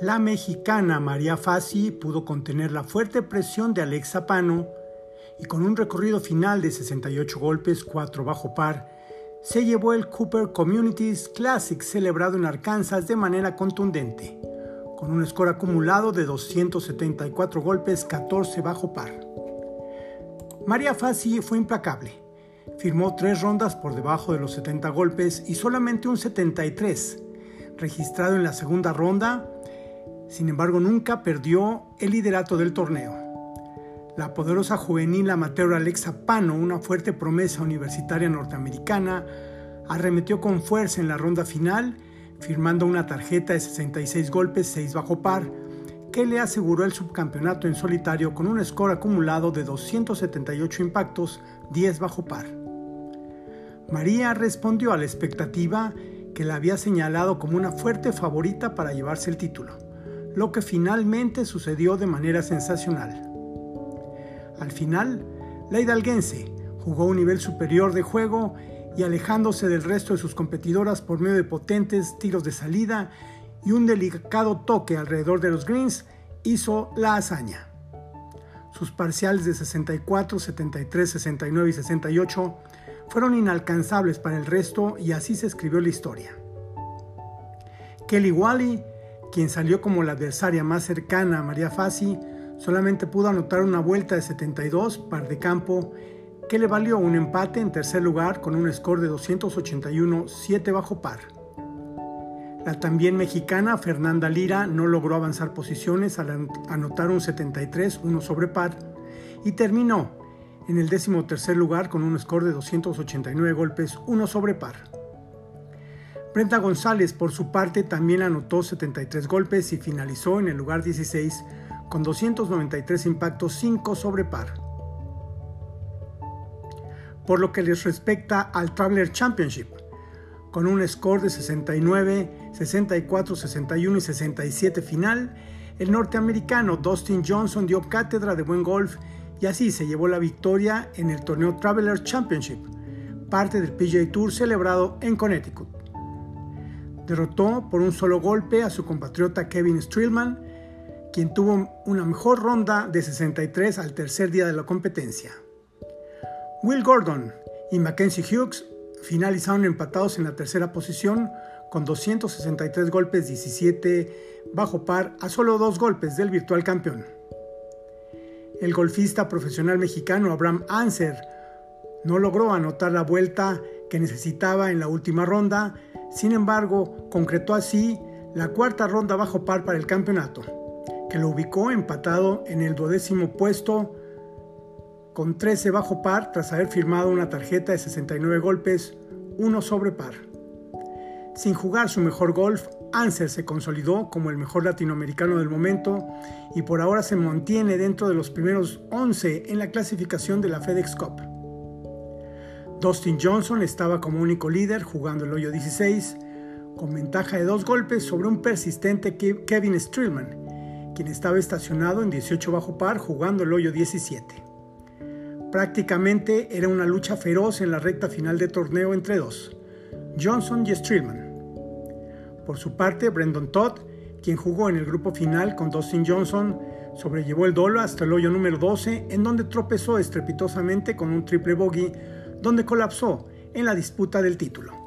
La mexicana María Fassi pudo contener la fuerte presión de Alexa Pano y con un recorrido final de 68 golpes, 4 bajo par, se llevó el Cooper Communities Classic celebrado en Arkansas de manera contundente, con un score acumulado de 274 golpes, 14 bajo par. María Fassi fue implacable. Firmó tres rondas por debajo de los 70 golpes y solamente un 73, registrado en la segunda ronda. Sin embargo, nunca perdió el liderato del torneo. La poderosa juvenil amateur Alexa Pano, una fuerte promesa universitaria norteamericana, arremetió con fuerza en la ronda final, firmando una tarjeta de 66 golpes, 6 bajo par, que le aseguró el subcampeonato en solitario con un score acumulado de 278 impactos, 10 bajo par. María respondió a la expectativa que la había señalado como una fuerte favorita para llevarse el título, lo que finalmente sucedió de manera sensacional. Al final, la hidalguense jugó un nivel superior de juego y alejándose del resto de sus competidoras por medio de potentes tiros de salida y un delicado toque alrededor de los greens, hizo la hazaña. Sus parciales de 64, 73, 69 y 68 fueron inalcanzables para el resto y así se escribió la historia. Kelly Wally, quien salió como la adversaria más cercana a María Fassi, solamente pudo anotar una vuelta de 72 par de campo que le valió un empate en tercer lugar con un score de 281, 7 bajo par. La también mexicana Fernanda Lira no logró avanzar posiciones al anotar un 73, 1 sobre par, y terminó en el décimo tercer lugar con un score de 289 golpes, 1 sobre par. Brenda González, por su parte, también anotó 73 golpes y finalizó en el lugar 16 con 293 impactos, 5 sobre par. Por lo que les respecta al Traveler Championship, con un score de 69, 64, 61 y 67 final, el norteamericano Dustin Johnson dio cátedra de buen golf y así se llevó la victoria en el torneo Traveler Championship, parte del PGA Tour celebrado en Connecticut. Derrotó por un solo golpe a su compatriota Kevin Streelman, quien tuvo una mejor ronda de 63 al tercer día de la competencia. Will Gordon y Mackenzie Hughes finalizaron empatados en la tercera posición con 263 golpes 17 bajo par a solo dos golpes del virtual campeón. El golfista profesional mexicano Abraham Anser no logró anotar la vuelta que necesitaba en la última ronda, sin embargo concretó así la cuarta ronda bajo par para el campeonato, que lo ubicó empatado en el duodécimo puesto con 13 bajo par tras haber firmado una tarjeta de 69 golpes, 1 sobre par. Sin jugar su mejor golf, Anser se consolidó como el mejor latinoamericano del momento y por ahora se mantiene dentro de los primeros 11 en la clasificación de la FedEx Cup. Dustin Johnson estaba como único líder jugando el hoyo 16, con ventaja de dos golpes sobre un persistente Kevin Streelman, quien estaba estacionado en 18 bajo par jugando el hoyo 17. Prácticamente era una lucha feroz en la recta final de torneo entre dos, Johnson y Streelman. Por su parte, Brendan Todd, quien jugó en el grupo final con Dustin Johnson, sobrellevó el dolo hasta el hoyo número 12, en donde tropezó estrepitosamente con un triple bogey, donde colapsó en la disputa del título.